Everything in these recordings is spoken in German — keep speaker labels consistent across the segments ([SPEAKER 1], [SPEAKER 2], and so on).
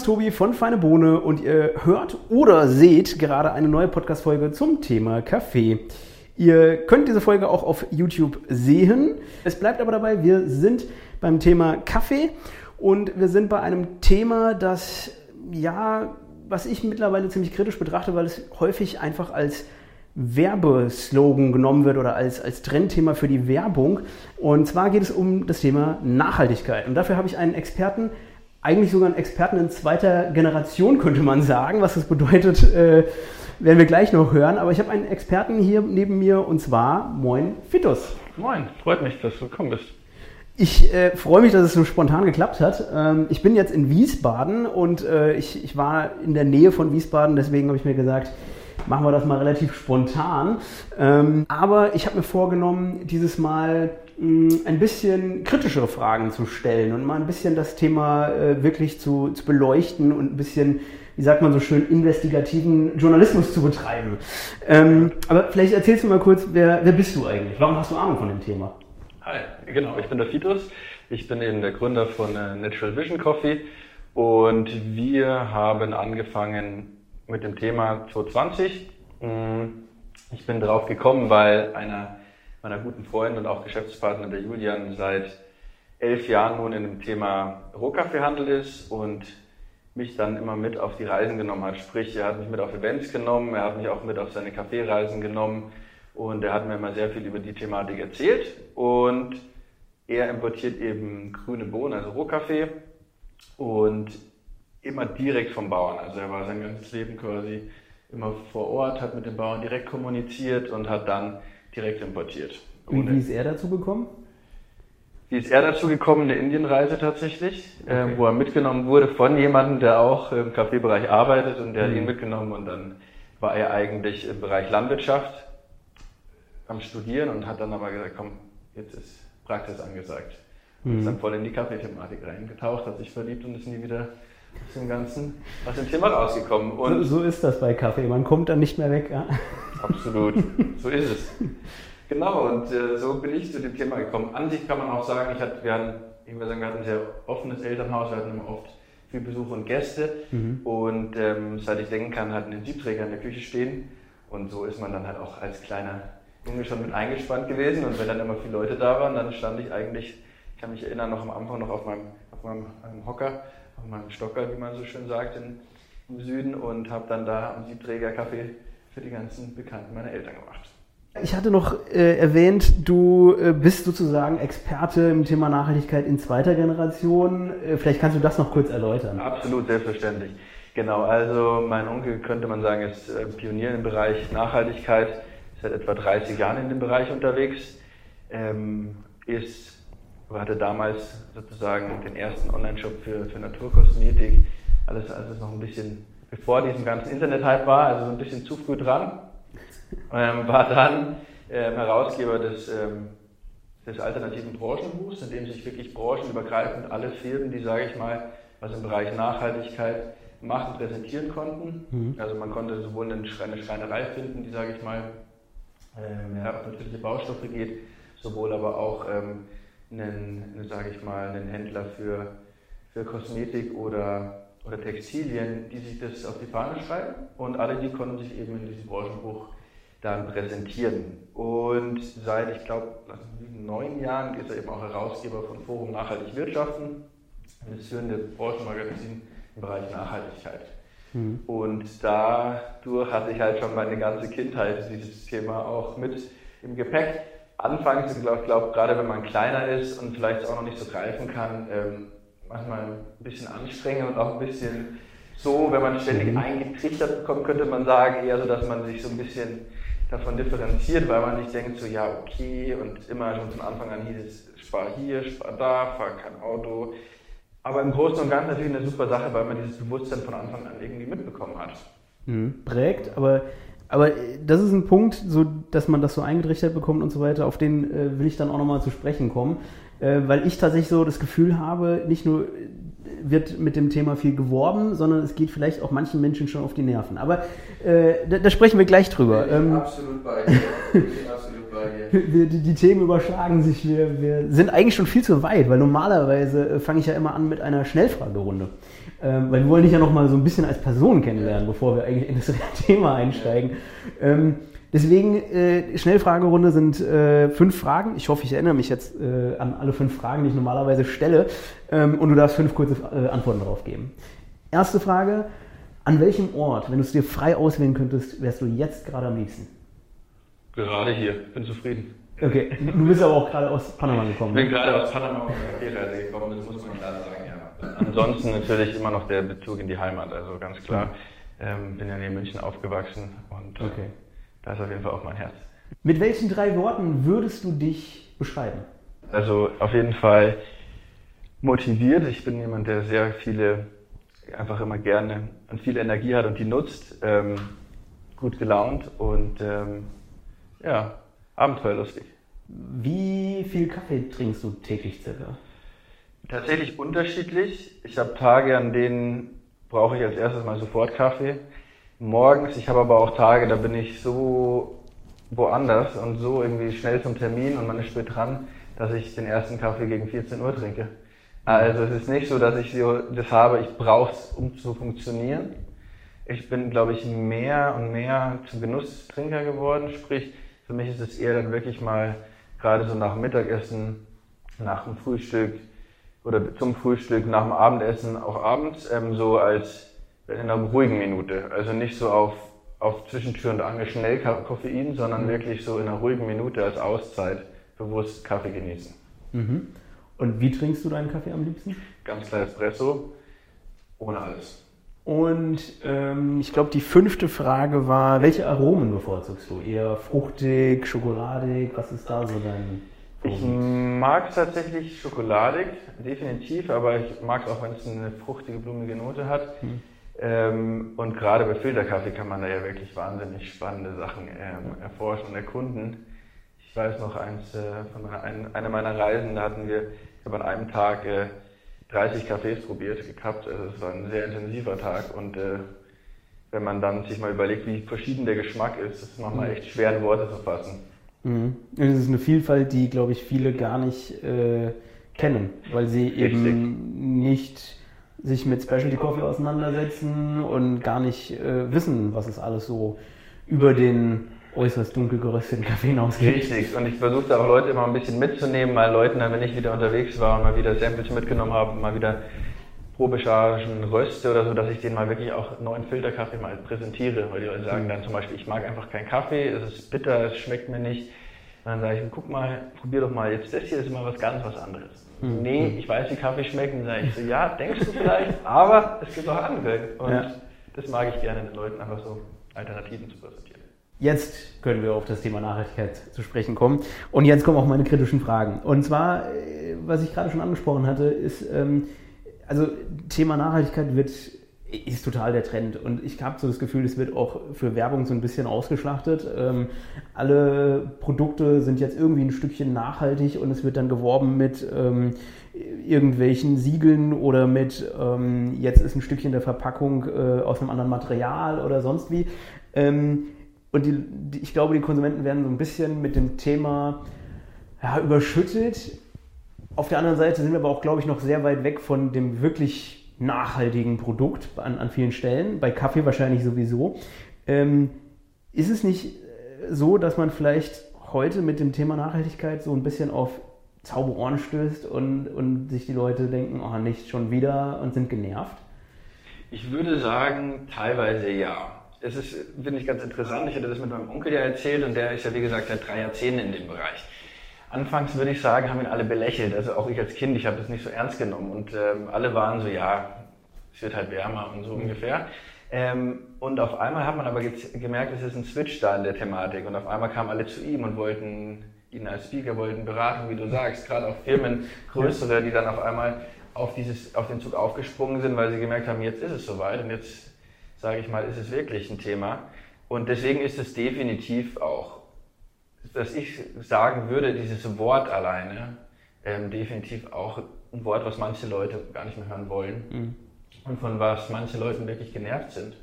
[SPEAKER 1] ist Tobi von Feine Bohne und ihr hört oder seht gerade eine neue Podcast-Folge zum Thema Kaffee. Ihr könnt diese Folge auch auf YouTube sehen. Es bleibt aber dabei, wir sind beim Thema Kaffee und wir sind bei einem Thema, das ja, was ich mittlerweile ziemlich kritisch betrachte, weil es häufig einfach als Werbeslogan genommen wird oder als, als Trendthema für die Werbung. Und zwar geht es um das Thema Nachhaltigkeit. Und dafür habe ich einen Experten, eigentlich sogar einen Experten in zweiter Generation, könnte man sagen. Was das bedeutet, äh, werden wir gleich noch hören. Aber ich habe einen Experten hier neben mir und zwar Moin Fitus.
[SPEAKER 2] Moin, freut mich, dass du gekommen bist.
[SPEAKER 1] Ich äh, freue mich, dass es so spontan geklappt hat. Ähm, ich bin jetzt in Wiesbaden und äh, ich, ich war in der Nähe von Wiesbaden, deswegen habe ich mir gesagt, machen wir das mal relativ spontan. Ähm, aber ich habe mir vorgenommen, dieses Mal ein bisschen kritischere Fragen zu stellen und mal ein bisschen das Thema äh, wirklich zu, zu beleuchten und ein bisschen wie sagt man so schön, investigativen Journalismus zu betreiben. Ähm, aber vielleicht erzählst du mal kurz, wer, wer bist du eigentlich? Warum hast du Ahnung von dem Thema?
[SPEAKER 2] Hi, genau, ich bin der Fitus. Ich bin eben der Gründer von äh, Natural Vision Coffee und wir haben angefangen mit dem Thema 2020. Mm, ich bin drauf gekommen, weil einer meiner guten Freunde und auch Geschäftspartner, der Julian, seit elf Jahren nun in dem Thema Rohkaffeehandel ist und mich dann immer mit auf die Reisen genommen hat. Sprich, er hat mich mit auf Events genommen, er hat mich auch mit auf seine Kaffeereisen genommen und er hat mir immer sehr viel über die Thematik erzählt und er importiert eben grüne Bohnen, also Rohkaffee und immer direkt vom Bauern. Also er war sein ganzes Leben quasi immer vor Ort, hat mit den Bauern direkt kommuniziert und hat dann direkt importiert.
[SPEAKER 1] Und wie ist er dazu gekommen?
[SPEAKER 2] Wie ist er dazu gekommen? Eine Indienreise tatsächlich, okay. äh, wo er mitgenommen wurde von jemandem, der auch im Kaffeebereich arbeitet und der mhm. hat ihn mitgenommen und dann war er eigentlich im Bereich Landwirtschaft am Studieren und hat dann aber gesagt, komm, jetzt ist Praxis angesagt. Und ist dann voll in die Kaffeethematik reingetaucht, hat sich verliebt und ist nie wieder aus dem Ganzen, aus dem Thema rausgekommen.
[SPEAKER 1] Und so, so ist das bei Kaffee, man kommt dann nicht mehr weg. Ja?
[SPEAKER 2] Absolut, so ist es. Genau, und äh, so bin ich zu dem Thema gekommen. An sich kann man auch sagen, ich hatte, wir hatten, ich würde sagen, wir hatten ein sehr offenes Elternhaus, wir hatten immer oft viel Besuch und Gäste. Mhm. Und ähm, seit ich denken kann, hatten den Siebträger in der Küche stehen. Und so ist man dann halt auch als kleiner Junge schon mit eingespannt gewesen. Und wenn dann immer viele Leute da waren, dann stand ich eigentlich, ich kann mich erinnern, noch am Anfang noch auf meinem, auf meinem Hocker auf meinem Stocker, wie man so schön sagt, in, im Süden und habe dann da am Siebträger Kaffee für die ganzen Bekannten meiner Eltern gemacht.
[SPEAKER 1] Ich hatte noch äh, erwähnt, du äh, bist sozusagen Experte im Thema Nachhaltigkeit in zweiter Generation. Äh, vielleicht kannst du das noch kurz erläutern.
[SPEAKER 2] Absolut, selbstverständlich. Genau, also mein Onkel könnte man sagen, ist äh, Pionier im Bereich Nachhaltigkeit, ist seit etwa 30 Jahren in dem Bereich unterwegs, ähm, ist hatte damals sozusagen den ersten Online-Shop für, für Naturkosmetik, alles, alles noch ein bisschen bevor diesem ganzen Internet-Hype war, also so ein bisschen zu früh dran. Ähm, war dann ähm, Herausgeber des, ähm, des alternativen Branchenbuchs, in dem sich wirklich branchenübergreifend alle Firmen, die, sage ich mal, was im Bereich Nachhaltigkeit machen, präsentieren konnten. Mhm. Also man konnte sowohl eine Schreinerei finden, die, sage ich mal, äh, mehr auf natürliche Baustoffe geht, sowohl aber auch ähm, einen, sage ich mal, einen Händler für, für Kosmetik oder, oder Textilien, die sich das auf die Fahne schreiben und alle die konnten sich eben in diesem Branchenbuch dann präsentieren. Und seit, ich glaube, neun Jahren ist er eben auch Herausgeber von Forum Nachhaltig Wirtschaften, das führende Branchenmagazin im Bereich Nachhaltigkeit. Mhm. Und dadurch hatte ich halt schon meine ganze Kindheit dieses Thema auch mit im Gepäck anfangs, ich glaube, glaub, gerade wenn man kleiner ist und vielleicht auch noch nicht so greifen kann, ähm, manchmal ein bisschen anstrengend und auch ein bisschen so, wenn man ständig mhm. eingetrichtert bekommt, könnte man sagen, eher so, dass man sich so ein bisschen davon differenziert, weil man sich denkt, so ja, okay, und immer schon von Anfang an hieß es, spar hier, spar da, fahr kein Auto. Aber im Großen und Ganzen natürlich eine super Sache, weil man dieses Bewusstsein von Anfang an irgendwie mitbekommen hat.
[SPEAKER 1] Mhm. Prägt, aber aber das ist ein Punkt, so, dass man das so eingerichtet bekommt und so weiter, auf den äh, will ich dann auch nochmal zu sprechen kommen. Äh, weil ich tatsächlich so das Gefühl habe, nicht nur wird mit dem Thema viel geworben, sondern es geht vielleicht auch manchen Menschen schon auf die Nerven. Aber äh, da, da, sprechen wir gleich drüber.
[SPEAKER 2] Ich bin ähm, absolut bei dir.
[SPEAKER 1] absolut bei dir. Wir, die, die, Themen überschlagen sich. Wir, wir sind eigentlich schon viel zu weit, weil normalerweise äh, fange ich ja immer an mit einer Schnellfragerunde. Ähm, weil wir wollen dich ja noch mal so ein bisschen als Person kennenlernen, bevor wir eigentlich in das Thema einsteigen. Ähm, deswegen, äh, Schnellfragerunde sind äh, fünf Fragen. Ich hoffe, ich erinnere mich jetzt äh, an alle fünf Fragen, die ich normalerweise stelle. Ähm, und du darfst fünf kurze äh, Antworten darauf geben. Erste Frage, an welchem Ort, wenn du es dir frei auswählen könntest, wärst du jetzt gerade am liebsten?
[SPEAKER 2] Gerade hier, bin zufrieden.
[SPEAKER 1] Okay, du bist aber auch gerade aus Panama gekommen.
[SPEAKER 2] Ich bin ne? gerade aus Panama auf eine Reise gekommen, das muss man klar sagen. Ansonsten natürlich immer noch der Bezug in die Heimat, also ganz klar. Ähm, bin ja in München aufgewachsen und äh, okay. da ist auf jeden Fall auch mein Herz.
[SPEAKER 1] Mit welchen drei Worten würdest du dich beschreiben?
[SPEAKER 2] Also auf jeden Fall motiviert. Ich bin jemand, der sehr viele, einfach immer gerne und viel Energie hat und die nutzt. Ähm, gut gelaunt und ähm, ja, abenteuerlustig.
[SPEAKER 1] Wie viel Kaffee trinkst du täglich circa?
[SPEAKER 2] Tatsächlich unterschiedlich. Ich habe Tage, an denen brauche ich als erstes mal sofort Kaffee. Morgens, ich habe aber auch Tage, da bin ich so woanders und so irgendwie schnell zum Termin und man ist spät dran, dass ich den ersten Kaffee gegen 14 Uhr trinke. Also es ist nicht so, dass ich so das habe, ich brauche es, um zu funktionieren. Ich bin, glaube ich, mehr und mehr zum Genusstrinker geworden. Sprich, für mich ist es eher dann wirklich mal gerade so nach Mittagessen, nach dem Frühstück oder zum Frühstück, nach dem Abendessen, auch abends, ähm, so als in einer ruhigen Minute. Also nicht so auf, auf Zwischentür und Angel schnell Koffein, sondern mhm. wirklich so in einer ruhigen Minute als Auszeit bewusst Kaffee genießen.
[SPEAKER 1] Mhm. Und wie trinkst du deinen Kaffee am liebsten?
[SPEAKER 2] Ganz klar Espresso, ohne alles.
[SPEAKER 1] Und ähm, ich glaube, die fünfte Frage war, welche Aromen bevorzugst du? Eher fruchtig, schokoladig? Was ist da so dein
[SPEAKER 2] Ich mag es tatsächlich schokoladig, definitiv, aber ich mag es auch, wenn es eine fruchtige, blumige Note hat. Hm. Ähm, und gerade bei Filterkaffee kann man da ja wirklich wahnsinnig spannende Sachen ähm, erforschen und erkunden. Ich weiß noch eins äh, von meiner, ein, einer meiner Reisen, da hatten wir, ich habe an einem Tag äh, 30 Cafés probiert, gekappt. Also es war ein sehr intensiver Tag und äh, wenn man dann sich mal überlegt, wie verschieden der Geschmack ist, ist es manchmal mhm. echt schwer in Worte zu fassen.
[SPEAKER 1] Mhm. Es ist eine Vielfalt, die, glaube ich, viele gar nicht äh, kennen, weil sie Richtig. eben nicht sich mit Specialty Coffee auseinandersetzen und gar nicht äh, wissen, was es alles so über den äußerst dunkel gerösteten Kaffee hinausgeht.
[SPEAKER 2] Richtig, und ich versuchte auch Leute immer ein bisschen mitzunehmen, mal Leuten, wenn ich wieder unterwegs war und mal wieder Samples mitgenommen habe, mal wieder Probechargen, Röste oder so, dass ich denen mal wirklich auch neuen Filterkaffee mal präsentiere, weil die Leute sagen dann zum Beispiel, ich mag einfach keinen Kaffee, es ist bitter, es schmeckt mir nicht. Und dann sage ich, guck mal, probier doch mal jetzt, das hier ist immer was ganz was anderes. Mhm. Nee, ich weiß, wie Kaffee schmeckt. Und dann sage ich so, ja, denkst du vielleicht, aber es gibt auch andere. Und ja. das mag ich gerne den Leuten einfach so Alternativen zu präsentieren.
[SPEAKER 1] Jetzt können wir auf das Thema Nachhaltigkeit zu sprechen kommen. Und jetzt kommen auch meine kritischen Fragen. Und zwar, äh, was ich gerade schon angesprochen hatte, ist, ähm, also Thema Nachhaltigkeit wird ist total der Trend. Und ich habe so das Gefühl, es wird auch für Werbung so ein bisschen ausgeschlachtet. Ähm, alle Produkte sind jetzt irgendwie ein Stückchen nachhaltig und es wird dann geworben mit ähm, irgendwelchen Siegeln oder mit ähm, jetzt ist ein Stückchen der Verpackung äh, aus einem anderen Material oder sonst wie. Ähm, und die, die, ich glaube, die Konsumenten werden so ein bisschen mit dem Thema ja, überschüttet. Auf der anderen Seite sind wir aber auch, glaube ich, noch sehr weit weg von dem wirklich nachhaltigen Produkt an, an vielen Stellen. Bei Kaffee wahrscheinlich sowieso. Ähm, ist es nicht äh, so, dass man vielleicht heute mit dem Thema Nachhaltigkeit so ein bisschen auf Zauberohren stößt und, und sich die Leute denken, oh, nicht schon wieder und sind genervt?
[SPEAKER 2] Ich würde sagen, teilweise ja es ist, finde ich, ganz interessant. Ich hatte das mit meinem Onkel ja erzählt und der ist ja, wie gesagt, seit drei Jahrzehnten in dem Bereich. Anfangs würde ich sagen, haben ihn alle belächelt. Also auch ich als Kind, ich habe das nicht so ernst genommen. Und ähm, alle waren so, ja, es wird halt wärmer und so ungefähr. Ähm, und auf einmal hat man aber gemerkt, es ist ein Switch da in der Thematik. Und auf einmal kamen alle zu ihm und wollten ihn als Speaker, wollten beraten, wie du sagst. Gerade auch Firmen, größere, die dann auf einmal auf, dieses, auf den Zug aufgesprungen sind, weil sie gemerkt haben, jetzt ist es soweit und jetzt sage ich mal, ist es wirklich ein Thema. Und deswegen ist es definitiv auch, dass ich sagen würde, dieses Wort alleine, ähm, definitiv auch ein Wort, was manche Leute gar nicht mehr hören wollen mhm. und von was manche Leute wirklich genervt sind.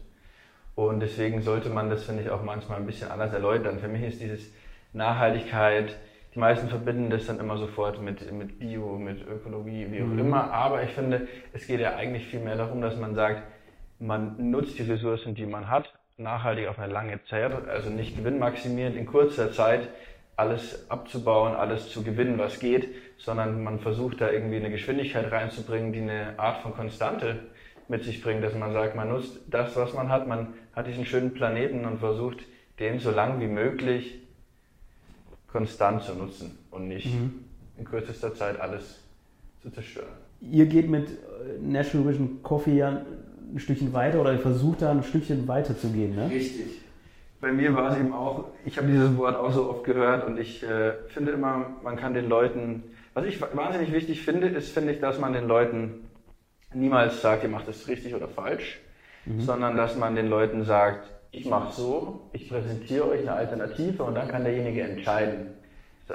[SPEAKER 2] Und deswegen sollte man das, finde ich, auch manchmal ein bisschen anders erläutern. Für mich ist dieses Nachhaltigkeit, die meisten verbinden das dann immer sofort mit, mit Bio, mit Ökologie, wie auch mhm. immer. Aber ich finde, es geht ja eigentlich viel mehr darum, dass man sagt, man nutzt die Ressourcen, die man hat, nachhaltig auf eine lange Zeit, also nicht gewinnmaximierend in kurzer Zeit alles abzubauen, alles zu gewinnen, was geht, sondern man versucht da irgendwie eine Geschwindigkeit reinzubringen, die eine Art von Konstante mit sich bringt, dass man sagt, man nutzt das, was man hat, man hat diesen schönen Planeten und versucht, den so lang wie möglich konstant zu nutzen und nicht mhm. in kürzester Zeit alles zu zerstören.
[SPEAKER 1] Ihr geht mit National Vision Coffee ja ein Stückchen weiter oder versucht da ein Stückchen weiter zu gehen, ne?
[SPEAKER 2] Richtig. Bei mir war es eben auch, ich habe dieses Wort auch so oft gehört und ich äh, finde immer, man kann den Leuten, was ich wahnsinnig wichtig finde, ist, finde ich, dass man den Leuten niemals sagt, ihr macht das richtig oder falsch, mhm. sondern dass man den Leuten sagt, ich mache so, ich präsentiere euch eine Alternative und dann kann derjenige entscheiden,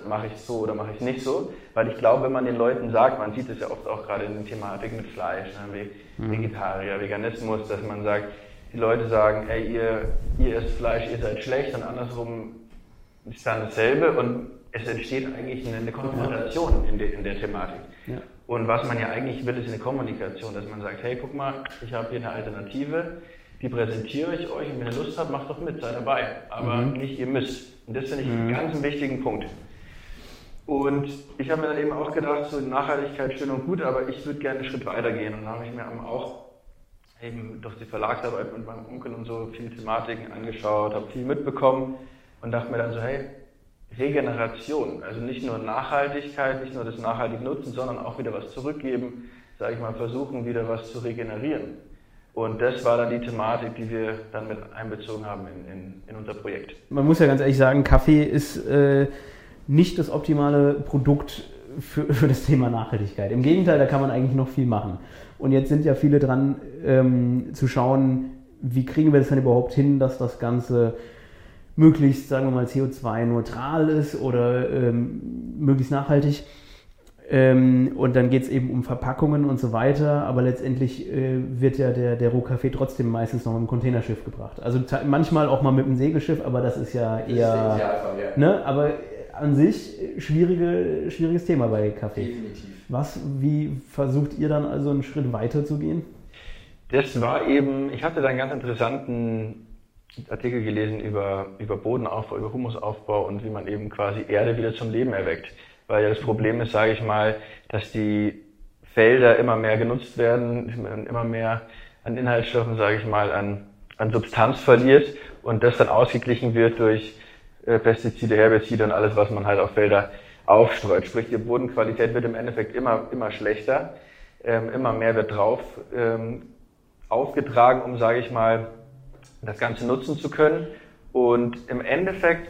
[SPEAKER 2] mache ich so oder mache ich nicht so. Weil ich glaube, wenn man den Leuten sagt, man sieht es ja oft auch gerade in der Thematik mit Fleisch, ne, mhm. Vegetarier, Veganismus, dass man sagt, die Leute sagen, ey, ihr, ihr esst Fleisch, ihr seid schlecht und andersrum ist dann dasselbe und es entsteht eigentlich eine Konfrontation in der, in der Thematik. Ja. Und was man ja eigentlich will, ist eine Kommunikation, dass man sagt, hey, guck mal, ich habe hier eine Alternative, die präsentiere ich euch und wenn ihr Lust habt, macht doch mit, seid dabei. Aber mhm. nicht ihr müsst. Und das finde ich mhm. einen ganz wichtigen Punkt. Und ich habe mir dann eben auch gedacht, so Nachhaltigkeit schön und gut, aber ich würde gerne einen Schritt weiter gehen. Und dann habe ich mir auch eben durch die Verlagsarbeit mit meinem Onkel und so viele Thematiken angeschaut, habe viel mitbekommen und dachte mir dann so, hey, Regeneration, also nicht nur Nachhaltigkeit, nicht nur das nachhaltig nutzen, sondern auch wieder was zurückgeben, sage ich mal, versuchen wieder was zu regenerieren. Und das war dann die Thematik, die wir dann mit einbezogen haben in, in, in unser Projekt.
[SPEAKER 1] Man muss ja ganz ehrlich sagen, Kaffee ist äh, nicht das optimale Produkt für, für das Thema Nachhaltigkeit. Im Gegenteil, da kann man eigentlich noch viel machen. Und jetzt sind ja viele dran ähm, zu schauen, wie kriegen wir das denn überhaupt hin, dass das Ganze möglichst, sagen wir mal, CO2-neutral ist oder ähm, möglichst nachhaltig. Ähm, und dann geht es eben um Verpackungen und so weiter, aber letztendlich äh, wird ja der, der Rohkaffee trotzdem meistens noch mit dem Containerschiff gebracht. Also manchmal auch mal mit dem Segelschiff, aber das ist ja eher. Ist ja. Ne? Aber an sich schwierige, schwieriges Thema bei Kaffee. Definitiv. Was, wie versucht ihr dann also einen Schritt weiter zu gehen?
[SPEAKER 2] Das war eben, ich hatte da einen ganz interessanten Artikel gelesen über, über Bodenaufbau, über Humusaufbau und wie man eben quasi Erde wieder zum Leben erweckt. Weil ja das Problem ist, sage ich mal, dass die Felder immer mehr genutzt werden, immer mehr an Inhaltsstoffen, sage ich mal, an, an Substanz verliert und das dann ausgeglichen wird durch äh, Pestizide, Herbizide und alles, was man halt auf Felder aufstreut. Sprich, die Bodenqualität wird im Endeffekt immer, immer schlechter, ähm, immer mehr wird drauf ähm, aufgetragen, um, sage ich mal, das Ganze nutzen zu können. Und im Endeffekt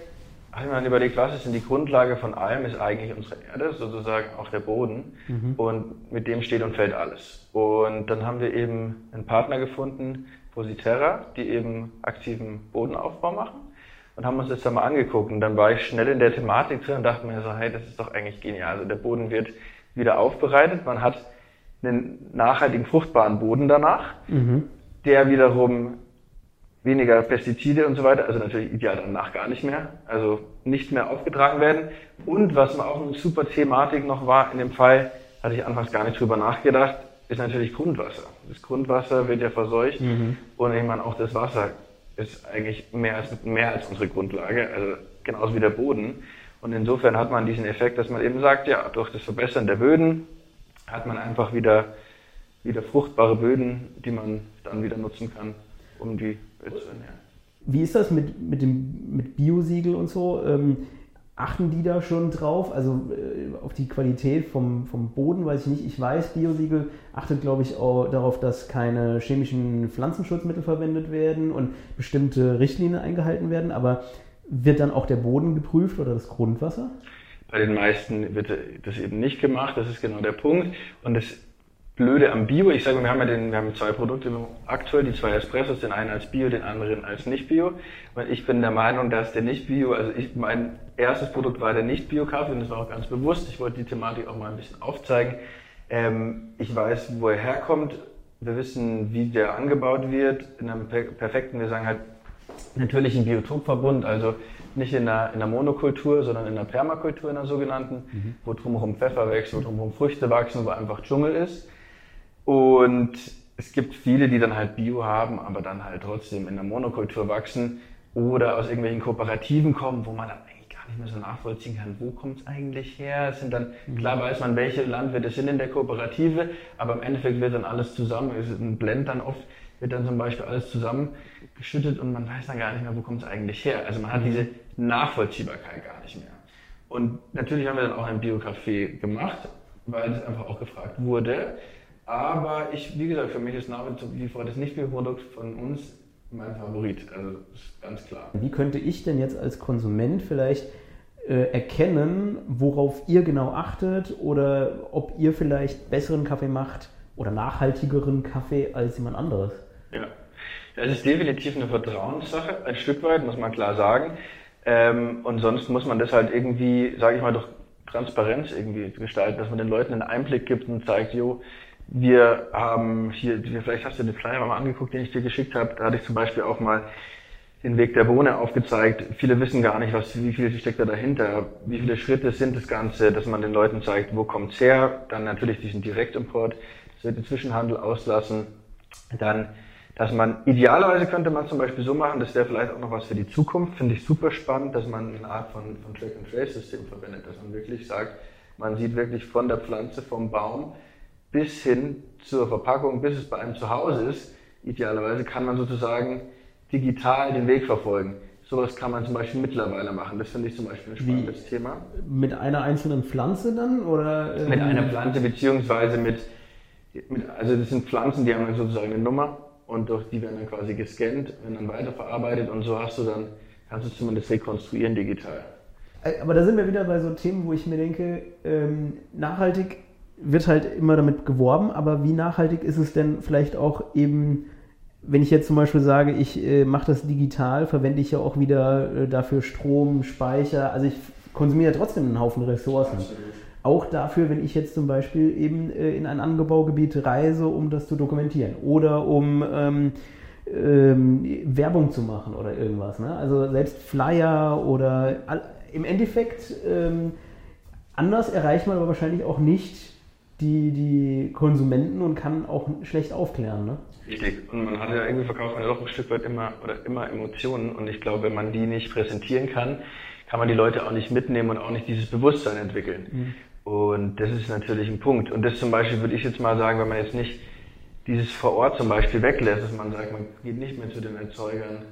[SPEAKER 2] habe ich mir dann überlegt, was ist denn die Grundlage von allem, ist eigentlich unsere Erde, sozusagen auch der Boden. Mhm. Und mit dem steht und fällt alles. Und dann haben wir eben einen Partner gefunden, Positerra, die eben aktiven Bodenaufbau machen. Und haben uns das dann mal angeguckt. Und dann war ich schnell in der Thematik drin und dachte mir so, hey, das ist doch eigentlich genial. Also der Boden wird wieder aufbereitet. Man hat einen nachhaltigen, fruchtbaren Boden danach, mhm. der wiederum weniger Pestizide und so weiter, also natürlich ideal danach gar nicht mehr, also nicht mehr aufgetragen werden. Und was auch eine super Thematik noch war in dem Fall, hatte ich anfangs gar nicht drüber nachgedacht, ist natürlich Grundwasser. Das Grundwasser wird ja verseucht mhm. und ich meine auch das Wasser ist eigentlich mehr als, mehr als unsere Grundlage, also genauso wie der Boden. Und insofern hat man diesen Effekt, dass man eben sagt, ja, durch das Verbessern der Böden hat man einfach wieder, wieder fruchtbare Böden, die man dann wieder nutzen kann, um die
[SPEAKER 1] wie ist das mit, mit dem mit Biosiegel und so? Ähm, achten die da schon drauf? Also äh, auf die Qualität vom, vom Boden weiß ich nicht. Ich weiß, Biosiegel achtet, glaube ich, auch darauf, dass keine chemischen Pflanzenschutzmittel verwendet werden und bestimmte Richtlinien eingehalten werden. Aber wird dann auch der Boden geprüft oder das Grundwasser?
[SPEAKER 2] Bei den meisten wird das eben nicht gemacht. Das ist genau der Punkt. Und das Blöde am Bio, ich sage mal, wir haben ja den, wir haben zwei Produkte aktuell, die zwei Espressos, den einen als Bio, den anderen als Nicht-Bio. Und ich bin der Meinung, dass der Nicht-Bio, also ich, mein erstes Produkt war der Nicht-Bio-Kaffee und das war auch ganz bewusst. Ich wollte die Thematik auch mal ein bisschen aufzeigen. Ähm, ich weiß, wo er herkommt. Wir wissen, wie der angebaut wird. In einem perfekten, wir sagen halt, natürlichen Biotopverbund, also Nicht in einer, in einer Monokultur, sondern in einer Permakultur, in einer sogenannten, mhm. wo drumherum Pfeffer wächst, wo drumherum Früchte wachsen, wo einfach Dschungel ist. Und es gibt viele, die dann halt Bio haben, aber dann halt trotzdem in der Monokultur wachsen oder aus irgendwelchen Kooperativen kommen, wo man dann eigentlich gar nicht mehr so nachvollziehen kann, wo kommt es eigentlich her. Es sind dann, mhm. klar weiß man, welche Landwirte sind in der Kooperative, aber im Endeffekt wird dann alles zusammen, es ist ein Blend dann oft, wird dann zum Beispiel alles zusammengeschüttet und man weiß dann gar nicht mehr, wo kommt es eigentlich her. Also man hat mhm. diese Nachvollziehbarkeit gar nicht mehr. Und natürlich haben wir dann auch ein Bio-Café gemacht, weil es einfach auch gefragt wurde. Aber ich, wie gesagt, für mich ist nach wie vor das Nicht-Bio-Produkt von uns mein Favorit. Also ist ganz klar.
[SPEAKER 1] Wie könnte ich denn jetzt als Konsument vielleicht äh, erkennen, worauf ihr genau achtet oder ob ihr vielleicht besseren Kaffee macht oder nachhaltigeren Kaffee als jemand anderes?
[SPEAKER 2] Ja, das ist definitiv eine Vertrauenssache, ein Stück weit, muss man klar sagen. Ähm, und sonst muss man das halt irgendwie, sage ich mal, durch Transparenz irgendwie gestalten, dass man den Leuten einen Einblick gibt und zeigt, jo, wir haben hier, vielleicht hast du den Flyer mal angeguckt, den ich dir geschickt habe. Da hatte ich zum Beispiel auch mal den Weg der Bohne aufgezeigt. Viele wissen gar nicht, was, wie viel steckt da dahinter, wie viele Schritte sind das Ganze, dass man den Leuten zeigt, wo kommt's her. Dann natürlich diesen Direktimport, das wird den Zwischenhandel auslassen. Dann, dass man, idealerweise könnte man zum Beispiel so machen, das wäre vielleicht auch noch was für die Zukunft, finde ich super spannend, dass man eine Art von, von Track-and-Trace-System verwendet, dass man wirklich sagt, man sieht wirklich von der Pflanze, vom Baum, bis hin zur Verpackung, bis es bei einem zu Hause ist, idealerweise kann man sozusagen digital den Weg verfolgen. Sowas kann man zum Beispiel mittlerweile machen. Das finde ich zum Beispiel ein spannendes Wie, Thema.
[SPEAKER 1] Mit einer einzelnen Pflanze dann? Oder,
[SPEAKER 2] äh, mit einer Pflanze beziehungsweise mit, mit, also das sind Pflanzen, die haben dann sozusagen eine Nummer und durch die werden dann quasi gescannt, werden dann weiterverarbeitet und so hast du dann, kannst du zumindest rekonstruieren digital.
[SPEAKER 1] Äh, aber da sind wir wieder bei so Themen, wo ich mir denke, ähm, nachhaltig wird halt immer damit geworben, aber wie nachhaltig ist es denn vielleicht auch eben, wenn ich jetzt zum Beispiel sage, ich äh, mache das digital, verwende ich ja auch wieder äh, dafür Strom, Speicher, also ich konsumiere ja trotzdem einen Haufen Ressourcen. Absolut. Auch dafür, wenn ich jetzt zum Beispiel eben äh, in ein Angebaugebiet reise, um das zu dokumentieren oder um ähm, ähm, Werbung zu machen oder irgendwas. Ne? Also selbst Flyer oder im Endeffekt ähm, anders erreicht man aber wahrscheinlich auch nicht die, die Konsumenten und kann auch schlecht aufklären. Ne?
[SPEAKER 2] Richtig. Und man hat ja irgendwie verkauft man ja doch ein Stück weit immer oder immer Emotionen und ich glaube, wenn man die nicht präsentieren kann, kann man die Leute auch nicht mitnehmen und auch nicht dieses Bewusstsein entwickeln. Mhm. Und das ist natürlich ein Punkt. Und das zum Beispiel würde ich jetzt mal sagen, wenn man jetzt nicht dieses vor Ort zum Beispiel weglässt, dass man sagt, man geht nicht mehr zu den Erzeugern,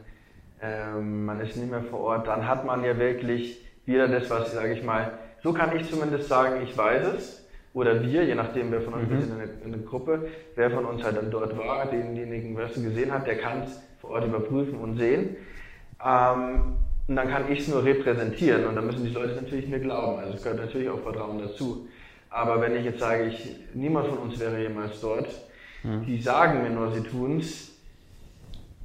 [SPEAKER 2] ähm, man ist nicht mehr vor Ort, dann hat man ja wirklich wieder das, was, sage ich mal, so kann ich zumindest sagen, ich weiß es, oder wir, je nachdem, wer von uns, mhm. wir sind in einer Gruppe, wer von uns halt dann dort war, denjenigen, wer es gesehen hat, der kann es vor Ort überprüfen und sehen. Ähm, und dann kann ich es nur repräsentieren und dann müssen die Leute natürlich mir glauben. Also es gehört natürlich auch Vertrauen dazu. Aber wenn ich jetzt sage, ich, niemand von uns wäre jemals dort, mhm. die sagen mir nur, sie tun es,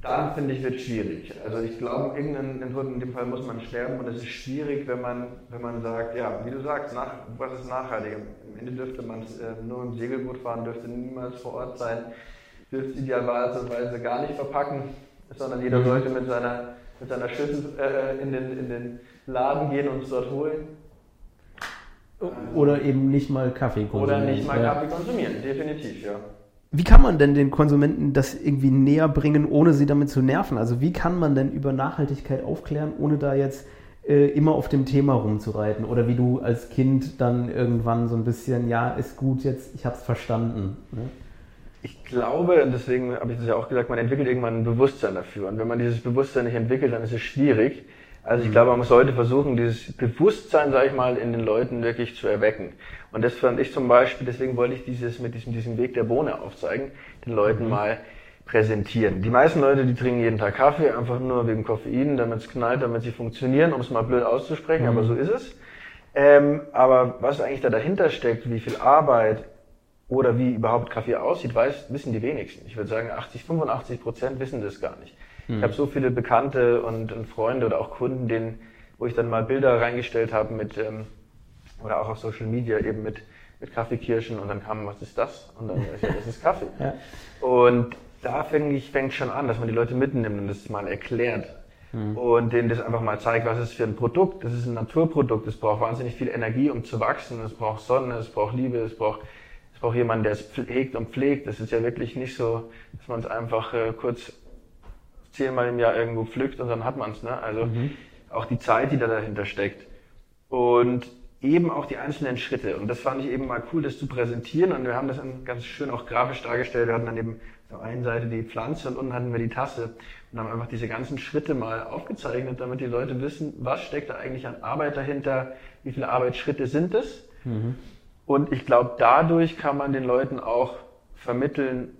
[SPEAKER 2] dann finde ich, wird schwierig. Also ich glaube, irgendeinen Tod in dem Fall muss man sterben und es ist schwierig, wenn man, wenn man sagt, ja, wie du sagst, nach, was ist nachhaltig? Am Ende dürfte man äh, nur im Segelboot fahren, dürfte niemals vor Ort sein, dürfte idealerweise gar nicht verpacken, sondern jeder mhm. sollte mit seiner, mit seiner Schüssel äh, in, den, in den Laden gehen und es dort holen.
[SPEAKER 1] Oder eben nicht mal Kaffee
[SPEAKER 2] konsumieren. Oder nicht mal Kaffee konsumieren, definitiv, ja.
[SPEAKER 1] Wie kann man denn den Konsumenten das irgendwie näher bringen, ohne sie damit zu nerven? Also wie kann man denn über Nachhaltigkeit aufklären, ohne da jetzt äh, immer auf dem Thema rumzureiten? Oder wie du als Kind dann irgendwann so ein bisschen, ja, ist gut jetzt, ich habe es verstanden. Ne?
[SPEAKER 2] Ich glaube, deswegen habe ich das ja auch gesagt, man entwickelt irgendwann ein Bewusstsein dafür. Und wenn man dieses Bewusstsein nicht entwickelt, dann ist es schwierig. Also ich mhm. glaube, man sollte versuchen, dieses Bewusstsein, sage ich mal, in den Leuten wirklich zu erwecken. Und das fand ich zum Beispiel, deswegen wollte ich dieses mit diesem, diesem Weg der Bohne aufzeigen, den Leuten mhm. mal präsentieren. Die meisten Leute, die trinken jeden Tag Kaffee, einfach nur wegen Koffein, damit es knallt, damit sie funktionieren, um es mal blöd auszusprechen, mhm. aber so ist es. Ähm, aber was eigentlich da dahinter steckt, wie viel Arbeit oder wie überhaupt Kaffee aussieht, weiß, wissen die wenigsten. Ich würde sagen, 80, 85 Prozent wissen das gar nicht. Mhm. Ich habe so viele Bekannte und, und, Freunde oder auch Kunden, denen, wo ich dann mal Bilder reingestellt habe mit, ähm, oder auch auf Social Media eben mit, mit Kaffeekirschen und dann kam, was ist das? Und dann, ja, das ist Kaffee. ja. Und da fängt ich fängt schon an, dass man die Leute mitnimmt und das mal erklärt. mhm. und denen das einfach mal zeigt, was es für ein Produkt. Das ist ein Naturprodukt. Es braucht wahnsinnig viel Energie, um zu wachsen. Es braucht Sonne, es braucht Liebe, es braucht, es braucht jemanden, der es pflegt und pflegt. Das ist ja wirklich nicht so, dass man es einfach äh, kurz zehnmal im Jahr irgendwo pflückt und dann hat man es. Ne? Also mhm. auch die Zeit, die da dahinter steckt. Und eben auch die einzelnen Schritte. Und das fand ich eben mal cool, das zu präsentieren. Und wir haben das dann ganz schön auch grafisch dargestellt. Wir hatten dann eben auf der einen Seite die Pflanze und unten hatten wir die Tasse und haben einfach diese ganzen Schritte mal aufgezeichnet, damit die Leute wissen, was steckt da eigentlich an Arbeit dahinter, wie viele Arbeitsschritte sind es. Mhm. Und ich glaube, dadurch kann man den Leuten auch vermitteln,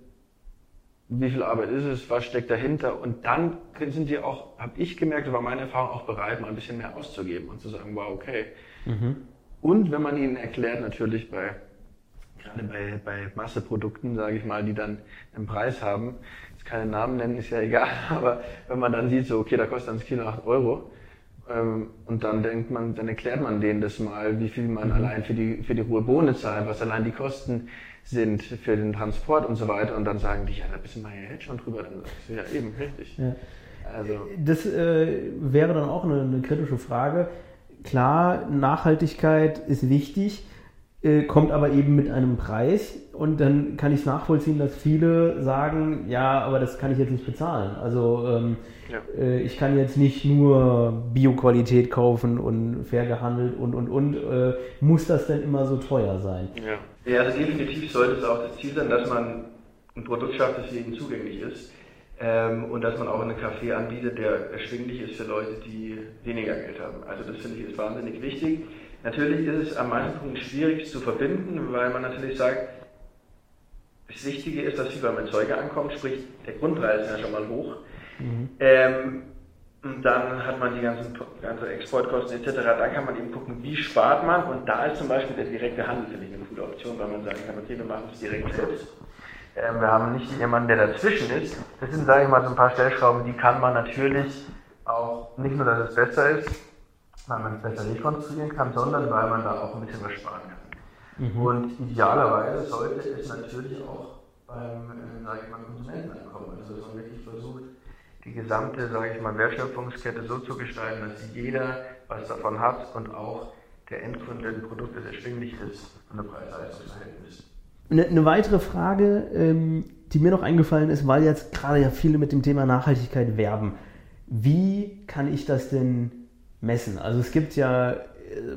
[SPEAKER 2] wie viel Arbeit ist es, was steckt dahinter. Und dann sind die auch, habe ich gemerkt, war meine Erfahrung auch bereit, mal ein bisschen mehr auszugeben und zu sagen, wow, okay. Mhm. Und wenn man ihnen erklärt, natürlich bei, gerade bei, bei Masseprodukten, sage ich mal, die dann einen Preis haben, jetzt keine Namen nennen, ist ja egal, aber wenn man dann sieht, so, okay, da kostet das Kilo 8 Euro, ähm, und dann denkt man, dann erklärt man denen das mal, wie viel man mhm. allein für die, für die rohe Bohne zahlt, was allein die Kosten sind für den Transport und so weiter. Und dann sagen die, ja, da bist du mal ja jetzt schon drüber. Dann sagst du, ja, eben, richtig. Ja.
[SPEAKER 1] Also. Das äh, wäre dann auch eine, eine, kritische Frage. Klar, Nachhaltigkeit ist wichtig, äh, kommt aber eben mit einem Preis. Und dann kann ich es nachvollziehen, dass viele sagen, ja, aber das kann ich jetzt nicht bezahlen. Also ähm, ja. äh, ich kann jetzt nicht nur Bioqualität kaufen und fair gehandelt und, und, und. Äh, muss das denn immer so teuer sein?
[SPEAKER 2] Ja. Ja, also definitiv sollte es auch das Ziel sein, dass man ein Produkt schafft, das jedem zugänglich ist. Ähm, und dass man auch einen Kaffee anbietet, der erschwinglich ist für Leute, die weniger Geld haben. Also das finde ich ist wahnsinnig wichtig. Natürlich ist es an manchen Punkten schwierig zu verbinden, weil man natürlich sagt, das Wichtige ist, dass viel beim Erzeuger ankommt, sprich der Grundpreis ist ja schon mal hoch. Mhm. Ähm, und dann hat man die ganzen, ganze Exportkosten etc. Da kann man eben gucken, wie spart man. Und da ist zum Beispiel der direkte Handel, finde ich, eine gute Option, weil man sagen kann, okay, wir machen es direkt selbst. Ähm, wir haben nicht jemanden, der dazwischen ist. Das sind, sage ich mal, so ein paar Stellschrauben, die kann man natürlich auch, nicht nur, dass es besser ist, weil man es besser rekonstruieren kann, sondern weil man da auch ein bisschen was sparen kann. Mhm. Und idealerweise sollte es natürlich auch beim, äh, sage ich mal, Konsumenten ankommen. Also, dass man wirklich versucht, die gesamte, sage ich mal, Wertschöpfungskette so zu gestalten, dass jeder was davon hat und auch der Endkunde ein Produkt, das erschwinglich ist und ein Preis-Leistungs-Verhältnis.
[SPEAKER 1] Eine, eine, weitere Frage, ähm, die mir noch eingefallen ist, weil jetzt gerade ja viele mit dem Thema Nachhaltigkeit werben. Wie kann ich das denn messen? Also es gibt ja äh,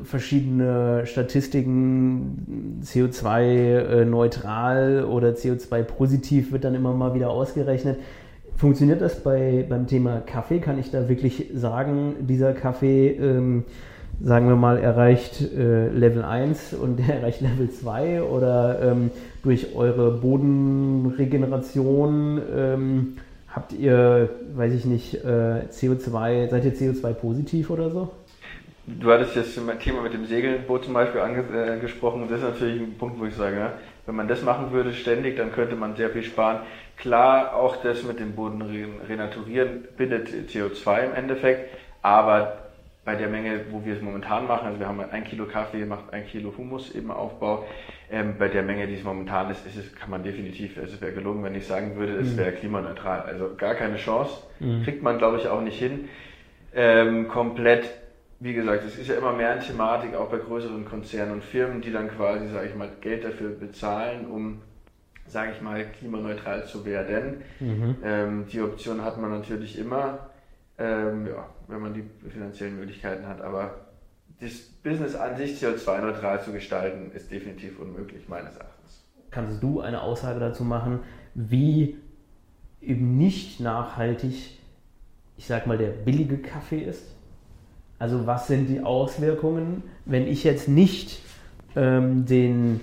[SPEAKER 1] verschiedene Statistiken, CO2-neutral äh, oder CO2-positiv wird dann immer mal wieder ausgerechnet. Funktioniert das bei, beim Thema Kaffee? Kann ich da wirklich sagen, dieser Kaffee, ähm, sagen wir mal, erreicht äh, Level 1 und der erreicht Level 2 oder ähm, durch eure Bodenregeneration ähm, habt ihr, weiß ich nicht, äh, CO2, seid ihr CO2 positiv oder so?
[SPEAKER 2] Du hattest jetzt mein Thema mit dem Segelboot zum Beispiel angesprochen. Äh, das ist natürlich ein Punkt, wo ich sage, ja, wenn man das machen würde ständig, dann könnte man sehr viel sparen. Klar, auch das mit dem Boden renaturieren bindet CO2 im Endeffekt, aber bei der Menge, wo wir es momentan machen, also wir haben ein Kilo Kaffee, macht ein Kilo Humus eben Aufbau, ähm, bei der Menge, die es momentan ist, ist es, kann man definitiv, es wäre gelungen, wenn ich sagen würde, es mhm. wäre klimaneutral. Also gar keine Chance, mhm. kriegt man glaube ich auch nicht hin. Ähm, komplett wie gesagt, es ist ja immer mehr eine Thematik, auch bei größeren Konzernen und Firmen, die dann quasi, sage ich mal, Geld dafür bezahlen, um, sage ich mal, klimaneutral zu werden. Mhm. Ähm, die Option hat man natürlich immer, ähm, ja, wenn man die finanziellen Möglichkeiten hat, aber das Business an sich CO2-neutral zu gestalten, ist definitiv unmöglich, meines Erachtens.
[SPEAKER 1] Kannst du eine Aussage dazu machen, wie eben nicht nachhaltig, ich sag mal, der billige Kaffee ist? Also was sind die Auswirkungen, wenn ich jetzt nicht ähm, den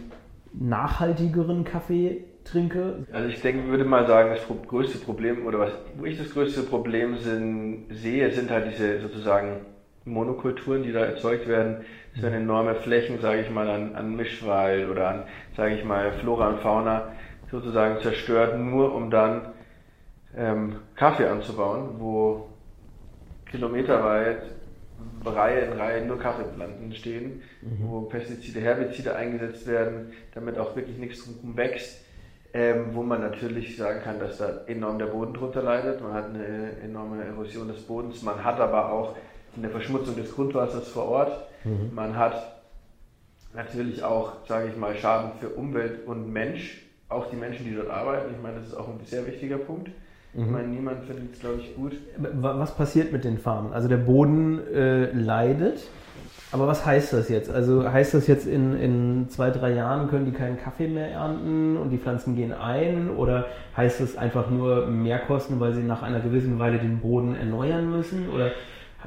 [SPEAKER 1] nachhaltigeren Kaffee trinke?
[SPEAKER 2] Also ich denke, würde mal sagen, das größte Problem oder was wo ich das größte Problem sind, sehe, sind halt diese sozusagen Monokulturen, die da erzeugt werden. Das sind enorme Flächen, sage ich mal, an, an Mischwald oder an, sage ich mal, Flora und Fauna sozusagen zerstört, nur um dann ähm, Kaffee anzubauen, wo kilometerweit Reihe in Reihe nur Kaffeepflanzen stehen, mhm. wo Pestizide, Herbizide eingesetzt werden, damit auch wirklich nichts drumherum wächst. Ähm, wo man natürlich sagen kann, dass da enorm der Boden drunter leidet. Man hat eine enorme Erosion des Bodens, man hat aber auch eine Verschmutzung des Grundwassers vor Ort. Mhm. Man hat natürlich auch, sage ich mal, Schaden für Umwelt und Mensch, auch die Menschen, die dort arbeiten. Ich meine, das ist auch ein sehr wichtiger Punkt. Mhm. Ich meine, niemand findet es, glaube ich, gut.
[SPEAKER 1] Was passiert mit den Farmen? Also der Boden äh, leidet. Aber was heißt das jetzt? Also heißt das jetzt in, in zwei, drei Jahren können die keinen Kaffee mehr ernten und die Pflanzen gehen ein? Oder heißt das einfach nur Mehrkosten, weil sie nach einer gewissen Weile den Boden erneuern müssen? Oder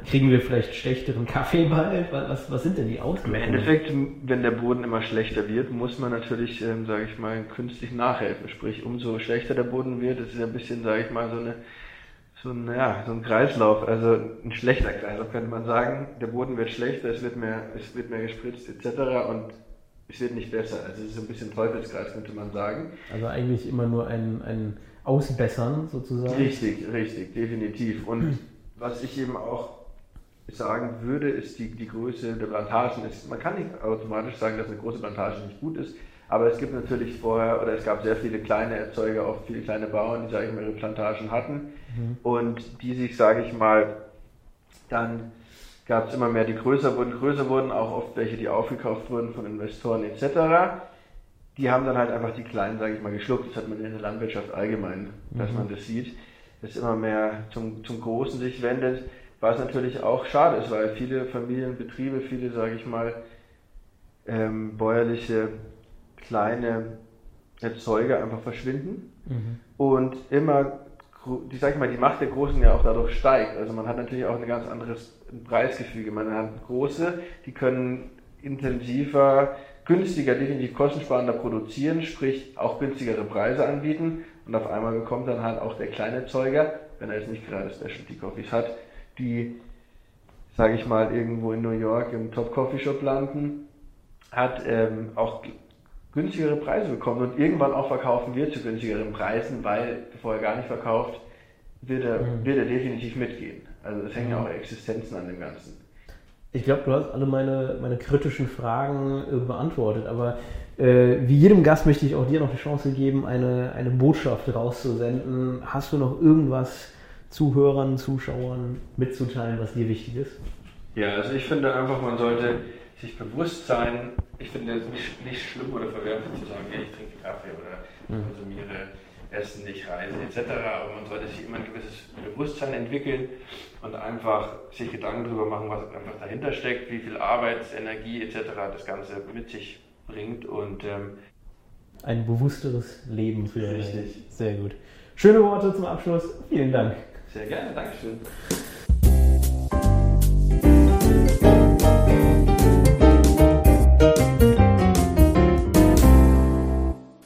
[SPEAKER 1] kriegen wir vielleicht schlechteren Kaffee bald? Was, was sind denn die Auswirkungen?
[SPEAKER 2] Im Endeffekt, wenn der Boden immer schlechter wird, muss man natürlich, ähm, sage ich mal, künstlich nachhelfen. Sprich, umso schlechter der Boden wird, das ist ja ein bisschen, sage ich mal, so eine so ein, ja, so ein Kreislauf, also ein schlechter Kreislauf könnte man sagen. Der Boden wird schlechter, es wird mehr, es wird mehr gespritzt etc. und es wird nicht besser. Also es ist ein bisschen Teufelskreis, könnte man sagen.
[SPEAKER 1] Also eigentlich immer nur ein, ein Ausbessern sozusagen.
[SPEAKER 2] Richtig, richtig, definitiv. Und was ich eben auch sagen würde, ist die, die Größe der Plantagen. Ist, man kann nicht automatisch sagen, dass eine große Plantage nicht gut ist, aber es gibt natürlich vorher, oder es gab sehr viele kleine Erzeuger, auch viele kleine Bauern, die, sage ich mal, ihre Plantagen hatten mhm. und die sich, sage ich mal, dann gab es immer mehr, die größer wurden, größer wurden, auch oft welche, die aufgekauft wurden von Investoren etc. Die haben dann halt einfach die kleinen, sage ich mal, geschluckt. Das hat man in der Landwirtschaft allgemein, dass mhm. man das sieht, dass immer mehr zum, zum Großen sich wendet, was natürlich auch schade ist, weil viele Familienbetriebe, viele, sage ich mal, ähm, bäuerliche kleine Erzeuger einfach verschwinden mhm. und immer, ich sag mal, die Macht der Großen ja auch dadurch steigt. Also man hat natürlich auch ein ganz anderes Preisgefüge. Man hat große, die können intensiver, günstiger, definitiv kostensparender produzieren, sprich auch günstigere Preise anbieten und auf einmal bekommt dann halt auch der kleine Erzeuger, wenn er jetzt nicht gerade Specialty Coffees hat, die, sage ich mal, irgendwo in New York im Top Coffee Shop landen, hat ähm, auch günstigere Preise bekommen und irgendwann auch verkaufen wird zu günstigeren Preisen, weil bevor er gar nicht verkauft, wird er, mhm. wird er definitiv mitgehen. Also es hängen ja mhm. auch Existenzen an dem Ganzen.
[SPEAKER 1] Ich glaube, du hast alle meine, meine kritischen Fragen äh, beantwortet, aber äh, wie jedem Gast möchte ich auch dir noch die Chance geben, eine, eine Botschaft rauszusenden. Hast du noch irgendwas Zuhörern, Zuschauern mitzuteilen, was dir wichtig ist?
[SPEAKER 2] Ja, also ich finde einfach, man sollte sich bewusst sein, ich finde es nicht, nicht schlimm oder verwerflich zu sagen, ja, ich trinke Kaffee oder mhm. konsumiere Essen, ich reise etc. Aber man sollte sich immer ein gewisses Bewusstsein entwickeln und einfach sich Gedanken darüber machen, was einfach dahinter steckt, wie viel Arbeitsenergie etc. das Ganze mit sich bringt und ähm,
[SPEAKER 1] ein bewussteres Leben für Richtig. Sehr gut. Schöne Worte zum Abschluss. Vielen Dank.
[SPEAKER 2] Sehr gerne, Dankeschön.